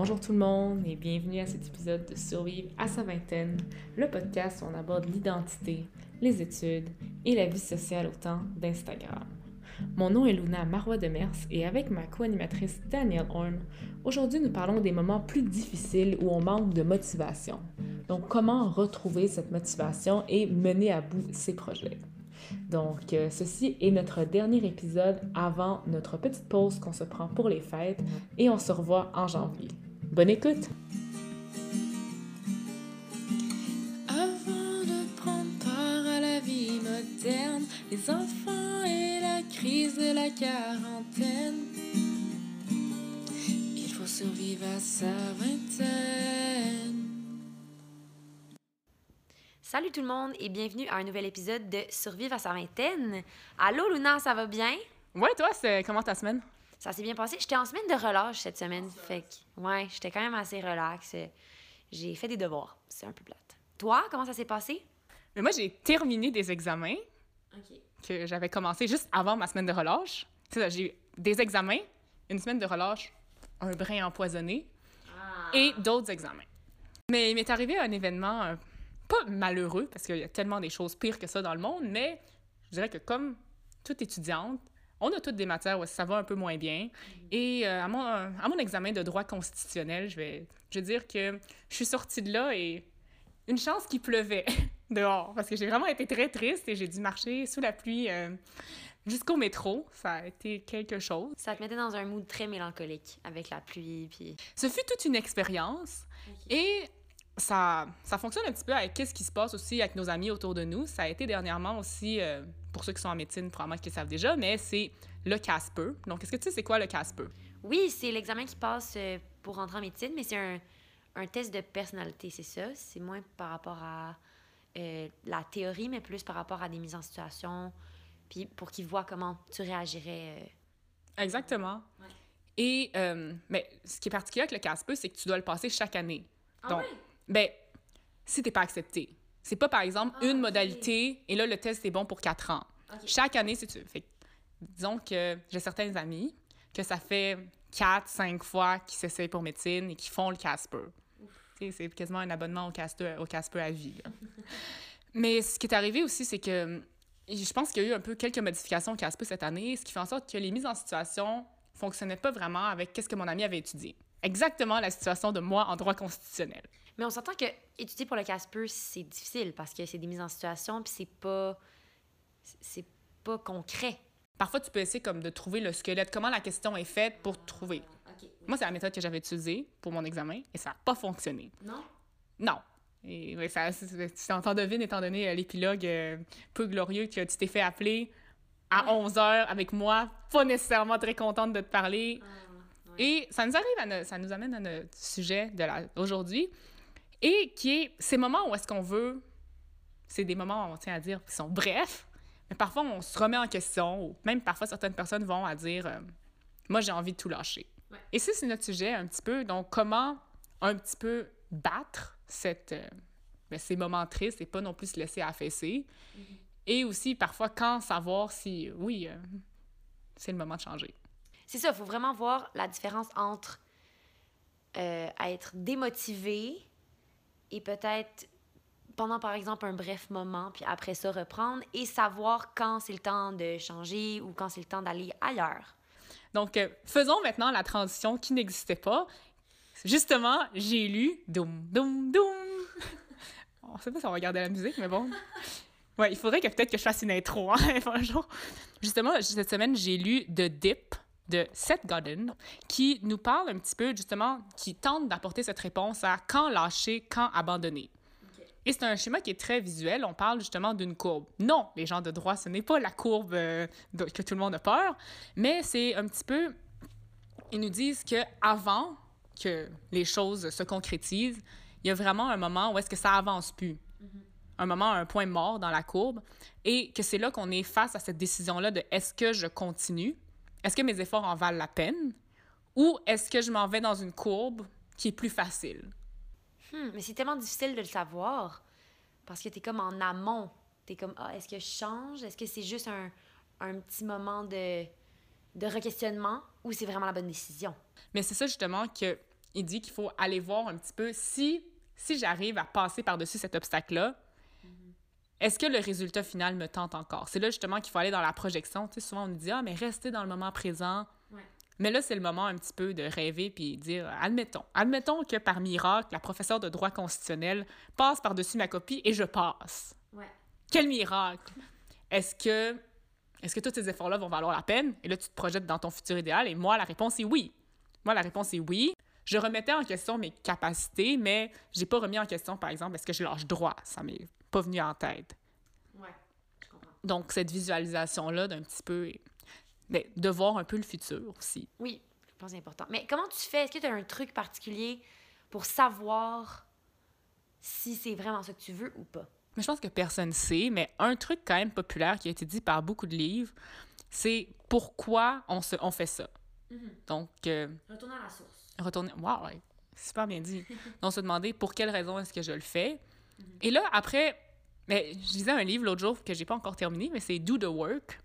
Bonjour tout le monde et bienvenue à cet épisode de Survivre à sa vingtaine, le podcast où on aborde l'identité, les études et la vie sociale au temps d'Instagram. Mon nom est Luna Marois de Mers et avec ma co-animatrice Danielle Horn, aujourd'hui nous parlons des moments plus difficiles où on manque de motivation. Donc comment retrouver cette motivation et mener à bout ses projets? Donc, euh, ceci est notre dernier épisode avant notre petite pause qu'on se prend pour les fêtes et on se revoit en janvier. Bonne écoute! Avant de prendre part à la vie moderne, les enfants et la crise de la quarantaine, il faut survivre à sa vingtaine. Salut tout le monde et bienvenue à un nouvel épisode de Survivre à sa vingtaine. Allô Luna, ça va bien? Ouais, toi, c'est comment ta semaine? Ça s'est bien passé. J'étais en semaine de relâche cette semaine. Fait que, ouais, j'étais quand même assez relax. J'ai fait des devoirs. C'est un peu plate. Toi, comment ça s'est passé? Mais moi, j'ai terminé des examens que j'avais commencé juste avant ma semaine de relâche. J'ai eu des examens, une semaine de relâche, un brin empoisonné et d'autres examens. Mais il m'est arrivé un événement euh, pas malheureux, parce qu'il y a tellement des choses pires que ça dans le monde, mais je dirais que comme toute étudiante, on a toutes des matières où ça va un peu moins bien. Et euh, à, mon, à mon examen de droit constitutionnel, je vais, je vais dire que je suis sortie de là et une chance qu'il pleuvait dehors, parce que j'ai vraiment été très triste et j'ai dû marcher sous la pluie euh, jusqu'au métro. Ça a été quelque chose. Ça te mettait dans un mood très mélancolique avec la pluie. Puis... Ce fut toute une expérience. Et ça, ça fonctionne un petit peu avec ce qui se passe aussi avec nos amis autour de nous. Ça a été dernièrement aussi, euh, pour ceux qui sont en médecine, probablement qu'ils savent déjà, mais c'est le CASPER. Donc, est-ce que tu sais c'est quoi le CASPER? Oui, c'est l'examen qui passe euh, pour rentrer en médecine, mais c'est un, un test de personnalité, c'est ça. C'est moins par rapport à euh, la théorie, mais plus par rapport à des mises en situation, puis pour qu'ils voient comment tu réagirais. Exactement. Et mais ce qui est particulier avec le CASPER, c'est que tu dois le passer chaque année. Ah Donc, ben, si t'es pas accepté. C'est pas, par exemple, Ah, une modalité et là, le test est bon pour quatre ans. Chaque année, c'est tu. Fait disons que j'ai certains amis que ça fait quatre, cinq fois qu'ils s'essayent pour médecine et qu'ils font le Casper. C'est quasiment un abonnement au Casper, au Casper à vie. là. Mais ce qui est arrivé aussi, c'est que je pense qu'il y a eu un peu quelques modifications au Casper cette année, ce qui fait en sorte que les mises en situation fonctionnaient pas vraiment avec qu'est-ce que mon ami avait étudié. Exactement la situation de moi en droit constitutionnel. Mais on s'entend que étudier pour le CASPER, c'est difficile parce que c'est des mises en situation, puis c'est pas. C'est pas concret. Parfois, tu peux essayer comme de trouver le squelette, comment la question est faite pour trouver. Moi, c'est la méthode que j'avais utilisée pour mon examen et ça n'a pas fonctionné. Non? Non. Et ouais, ça, tu t'en devines, étant donné euh, l'épilogue euh, peu glorieux que tu t'es fait appeler à 11 heures avec moi, pas nécessairement très contente de te parler. Et ça nous arrive, à no- ça nous amène à notre sujet de la- aujourd'hui, et qui est ces moments où est-ce qu'on veut, c'est des moments, on tient à dire, qui sont brefs, mais parfois on se remet en question, ou même parfois certaines personnes vont à dire, euh, moi j'ai envie de tout lâcher. Ouais. Et ça, c'est notre sujet un petit peu, donc comment un petit peu battre cette, euh, ben, ces moments tristes et pas non plus se laisser affaisser? Et aussi, parfois, quand savoir si, oui, euh, c'est le moment de changer. C'est ça, il faut vraiment voir la différence entre euh, être démotivé et peut-être pendant, par exemple, un bref moment, puis après ça, reprendre et savoir quand c'est le temps de changer ou quand c'est le temps d'aller ailleurs. Donc, euh, faisons maintenant la transition qui n'existait pas. Justement, j'ai lu Doum, Doum, Doum. On sait pas si on va regarder la musique, mais bon. Ouais, il faudrait que peut-être que je fasse une intro hein, un jour. Justement, cette semaine, j'ai lu The Dip de Seth Godin, qui nous parle un petit peu, justement, qui tente d'apporter cette réponse à quand lâcher, quand abandonner. Et c'est un schéma qui est très visuel. On parle justement d'une courbe. Non, les gens de droit, ce n'est pas la courbe euh, que tout le monde a peur, mais c'est un petit peu. Ils nous disent que avant que les choses se concrétisent, il y a vraiment un moment où est-ce que ça avance plus. Un moment, un point mort dans la courbe, et que c'est là qu'on est face à cette décision-là de est-ce que je continue, est-ce que mes efforts en valent la peine, ou est-ce que je m'en vais dans une courbe qui est plus facile? Hmm, mais c'est tellement difficile de le savoir parce que tu es comme en amont. Tu es comme, ah, est-ce que je change? Est-ce que c'est juste un, un petit moment de, de requestionnement ou c'est vraiment la bonne décision? Mais c'est ça justement que il dit qu'il faut aller voir un petit peu si, si j'arrive à passer par-dessus cet obstacle-là, est-ce que le résultat final me tente encore? C'est là justement qu'il faut aller dans la projection. Tu sais, souvent on nous dit Ah, mais restez dans le moment présent. Ouais. Mais là, c'est le moment un petit peu de rêver puis dire Admettons, admettons que par miracle, la professeure de droit constitutionnel passe par-dessus ma copie et je passe. Ouais. Quel miracle! Est-ce que, est-ce que tous ces efforts-là vont valoir la peine? Et là, tu te projettes dans ton futur idéal. Et moi, la réponse est oui. Moi, la réponse est oui. Je remettais en question mes capacités, mais j'ai pas remis en question, par exemple, est-ce que je lâche droit? Ça m'est pas venu en tête. Ouais, je comprends. Donc, cette visualisation-là d'un petit peu... Mais de voir un peu le futur aussi. Oui, je pense que c'est important. Mais comment tu fais? Est-ce que tu as un truc particulier pour savoir si c'est vraiment ça que tu veux ou pas? Mais je pense que personne ne sait, mais un truc quand même populaire qui a été dit par beaucoup de livres, c'est pourquoi on, se, on fait ça. Donc, euh, Retourner à la source. retourner. Wow, ouais, super bien dit. Donc, se demander pour quelle raison est-ce que je le fais. Et là, après, mais je lisais un livre l'autre jour que j'ai pas encore terminé, mais c'est Do the Work.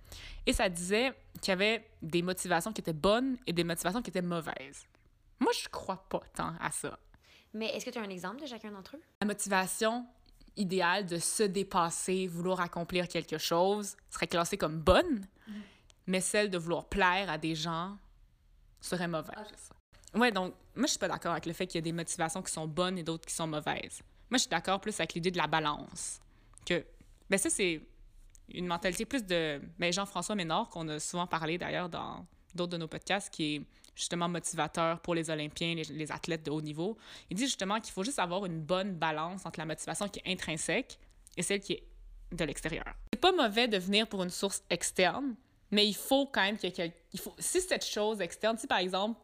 Et ça disait qu'il y avait des motivations qui étaient bonnes et des motivations qui étaient mauvaises. Moi, je crois pas tant à ça. Mais est-ce que tu as un exemple de chacun d'entre eux? La motivation idéale de se dépasser, vouloir accomplir quelque chose, serait classée comme bonne, mais celle de vouloir plaire à des gens serait mauvaise. Ouais, donc moi je suis pas d'accord avec le fait qu'il y a des motivations qui sont bonnes et d'autres qui sont mauvaises. Moi je suis d'accord plus avec l'idée de la balance. Que ben ça c'est une mentalité plus de ben, Jean-François Ménard qu'on a souvent parlé d'ailleurs dans d'autres de nos podcasts qui est justement motivateur pour les Olympiens, les, athlètes de haut niveau. Il dit justement qu'il faut juste avoir une bonne balance entre la motivation qui est intrinsèque et celle qui est de l'extérieur. C'est pas mauvais de venir pour une source externe, mais il faut quand même qu'il y ait il faut si cette chose externe, si par exemple,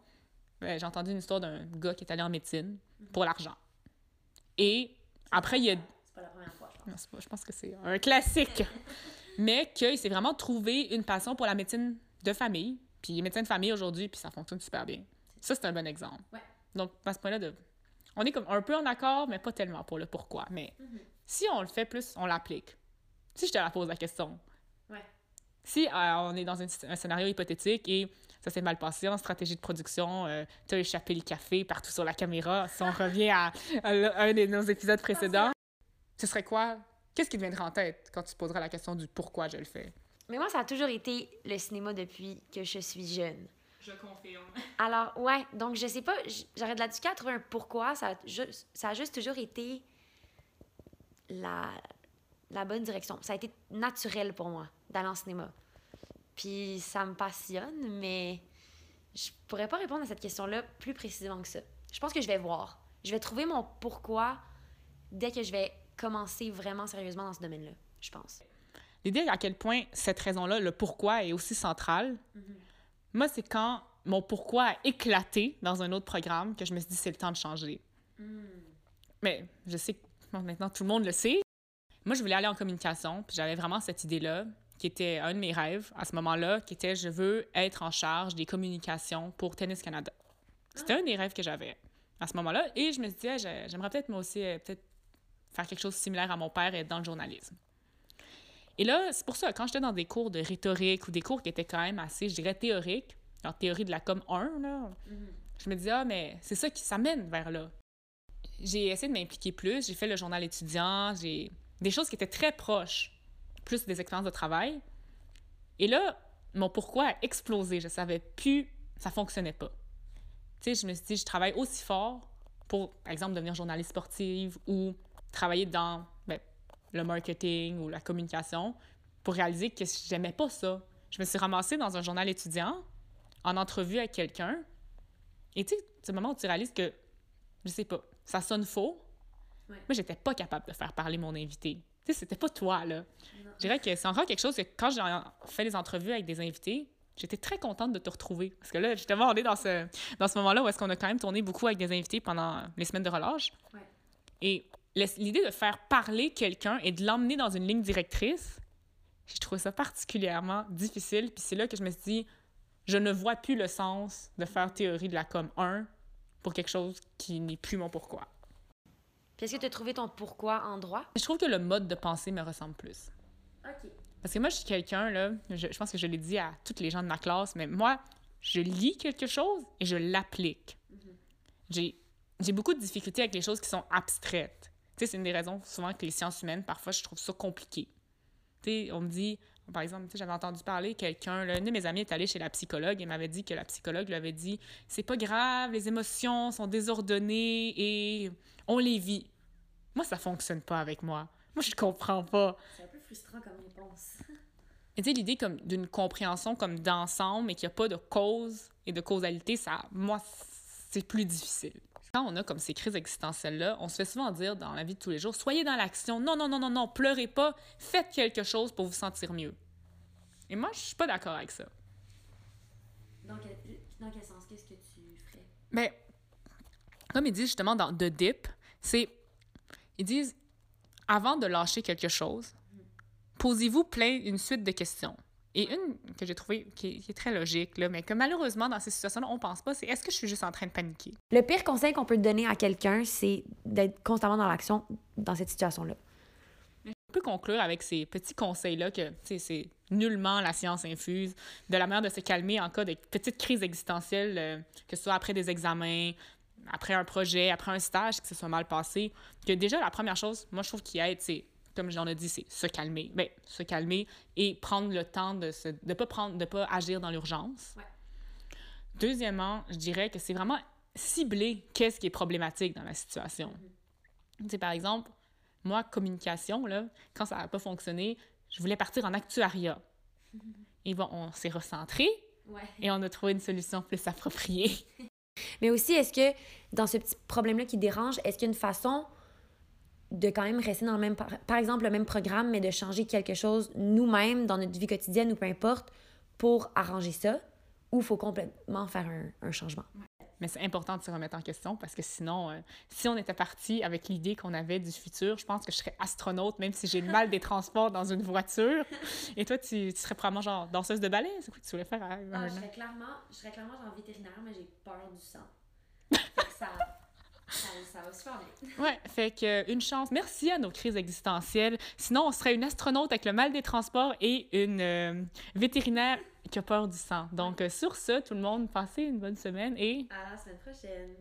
ben, j'ai entendu une histoire d'un gars qui est allé en médecine pour l'argent. Et après il y a C'est pas la première fois. non, c'est pas- je pense que c'est un classique. Mais qu'il s'est vraiment trouvé une passion pour la médecine de famille. Puis il est médecin de famille aujourd'hui, puis ça fonctionne super bien. Ça, c'est un bon exemple. Ouais. Donc, à ce point-là, de... on est comme un peu en accord, mais pas tellement pour le pourquoi. Mais si on le fait plus, on l'applique. Si je te la pose la question. Si euh, on est dans un scénario hypothétique et ça s'est mal passé en stratégie de production, euh, tu as échappé le café partout sur la caméra, si on revient à, un de nos épisodes précédents, ce serait quoi? Qu'est-ce qui te viendrait en tête quand tu te poseras la question du pourquoi je le fais? Mais moi, ça a toujours été le cinéma depuis que je suis jeune. Je confirme. Alors, ouais, donc je sais pas, j'aurais de la difficulté à trouver un pourquoi. Ça a, ju- ça a juste toujours été la, la bonne direction. Ça a été naturel pour moi d'aller en cinéma. Puis ça me passionne, mais je pourrais pas répondre à cette question-là plus précisément que ça. Je pense que je vais voir. Je vais trouver mon pourquoi dès que je vais commencer vraiment sérieusement dans ce domaine-là, je pense. L'idée à quel point cette raison-là, le pourquoi, est aussi centrale, moi, c'est quand mon pourquoi a éclaté dans un autre programme que je me suis dit, c'est le temps de changer. Mais je sais que maintenant tout le monde le sait. Moi, je voulais aller en communication, puis j'avais vraiment cette idée-là, qui était un de mes rêves à ce moment-là, qui était je veux être en charge des communications pour Tennis Canada. C'était un des rêves que j'avais à ce moment-là, et je me j'ai- j'aimerais peut-être moi aussi euh, peut-être faire quelque chose de similaire à mon père et être dans le journalisme. Et là, c'est pour ça, quand j'étais dans des cours de rhétorique ou des cours qui étaient quand même assez, je dirais, théoriques, genre théorie de la com 1, là, je me disais, ah, mais c'est ça qui s'amène vers là. J'ai essayé de m'impliquer plus, j'ai fait le journal étudiant, j'ai des choses qui étaient très proches, plus des expériences de travail. Et là, mon pourquoi a explosé. Je savais plus, ça fonctionnait pas. Tu sais, je me suis dit, je travaille aussi fort pour, par exemple, devenir journaliste sportive ou travailler dans ben, le marketing ou la communication pour réaliser que j'aimais pas ça. Je me suis ramassée dans un journal étudiant en entrevue avec quelqu'un. Et tu sais, c'est le moment où tu réalises que, je sais pas, ça sonne faux. Ouais. Moi, j'étais pas capable de faire parler mon invité. Tu sais, c'était pas toi, là. Je dirais que c'est encore quelque chose que quand j'ai fait des entrevues avec des invités, j'étais très contente de te retrouver. Parce que là, justement, on est dans ce, dans ce moment-là où est-ce qu'on a quand même tourné beaucoup avec des invités pendant les semaines de relâche. Ouais. Et l'idée de faire parler quelqu'un et de l'emmener dans une ligne directrice, j'ai trouvé ça particulièrement difficile. Puis c'est là que je me suis dit, je ne vois plus le sens de faire théorie de la com 1 pour quelque chose qui n'est plus mon pourquoi. Puis est-ce que tu as trouvé ton pourquoi en droit? Je trouve que le mode de pensée me ressemble plus. OK. Parce que moi, je suis quelqu'un, là, je, je pense que je l'ai dit à toutes les gens de ma classe, mais moi, je lis quelque chose et je l'applique. j'ai j'ai beaucoup de difficultés avec les choses qui sont abstraites. Tu sais, c'est une des raisons souvent que les sciences humaines, parfois, je trouve ça compliqué. Tu sais, on me dit, par exemple, j'avais entendu parler, quelqu'un, l'un de mes amis est allé chez la psychologue et m'avait dit que la psychologue lui avait dit c'est pas grave, les émotions sont désordonnées et on les vit. Moi, ça fonctionne pas avec moi. Moi, je comprends pas. C'est un peu frustrant comme réponse. Et tu sais, l'idée comme d'une compréhension comme d'ensemble, mais qu'il n'y a pas de cause et de causalité, ça, moi, c'est plus difficile. Quand on a comme ces crises existentielles-là, on se fait souvent dire dans la vie de tous les jours, soyez dans l'action, non, non, non, non, non, pleurez pas, faites quelque chose pour vous sentir mieux. Et moi, je suis pas d'accord avec ça. Dans quel, dans quel sens? Qu'est-ce que tu ferais? Mais, comme ils disent justement dans The Dip, c'est, ils disent, avant de lâcher quelque chose, posez-vous plein une suite de questions. Et une que j'ai trouvée qui, qui est très logique, là, mais que malheureusement, dans ces situations-là, on pense pas, c'est est-ce que je suis juste en train de paniquer? Le pire conseil qu'on peut donner à quelqu'un, c'est d'être constamment dans l'action dans cette situation-là. On peut conclure avec ces petits conseils-là que c'est nullement la science infuse, de la manière de se calmer en cas de petites crises existentielles, euh, que ce soit après des examens, après un projet, après un stage, que ce soit mal passé. Que déjà, la première chose, moi, je trouve qu'il aide, c'est, comme j'en ai dit, c'est se calmer. Ben, se calmer et prendre le temps de ne de pas, prendre, de pas agir dans l'urgence. Ouais. Deuxièmement, je dirais que c'est vraiment cibler qu'est-ce qui est problématique dans la situation. Tu sais, par exemple, moi, communication, là, quand ça n'a pas fonctionné, je voulais partir en actuariat. Et bon, on s'est recentré Ouais. et on a trouvé une solution plus appropriée. Mais aussi, est-ce que dans ce petit problème-là qui dérange, est-ce qu'il y a une façon de quand même rester dans le même, par, par exemple, le même programme, mais de changer quelque chose nous-mêmes dans notre vie quotidienne ou peu importe pour arranger ça? Ou il faut complètement faire un, un changement? Mais c'est important de se remettre en question parce que sinon, euh, si on était parti avec l'idée qu'on avait du futur, je pense que je serais astronaute, même si j'ai le mal des transports dans une voiture. Et toi, tu, tu serais probablement genre danseuse de ballet. C'est quoi que tu voulais faire à Ah, je serais clairement, je serais clairement genre vétérinaire, mais j'ai peur du sang. Ça, ça, ça va super bien. Ouais, fait que euh, une chance. Merci à nos crises existentielles. Sinon, on serait une astronaute avec le mal des transports et une euh, vétérinaire qui a peur du sang. Donc, euh, sur ce, tout le monde, passez une bonne semaine et À la semaine prochaine.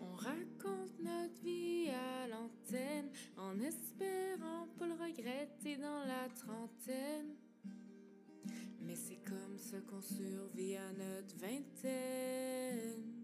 On raconte notre vie à l'antenne en espérant pas le regretter dans la trentaine. Mais c'est comme ça qu'on survit à notre vingtaine.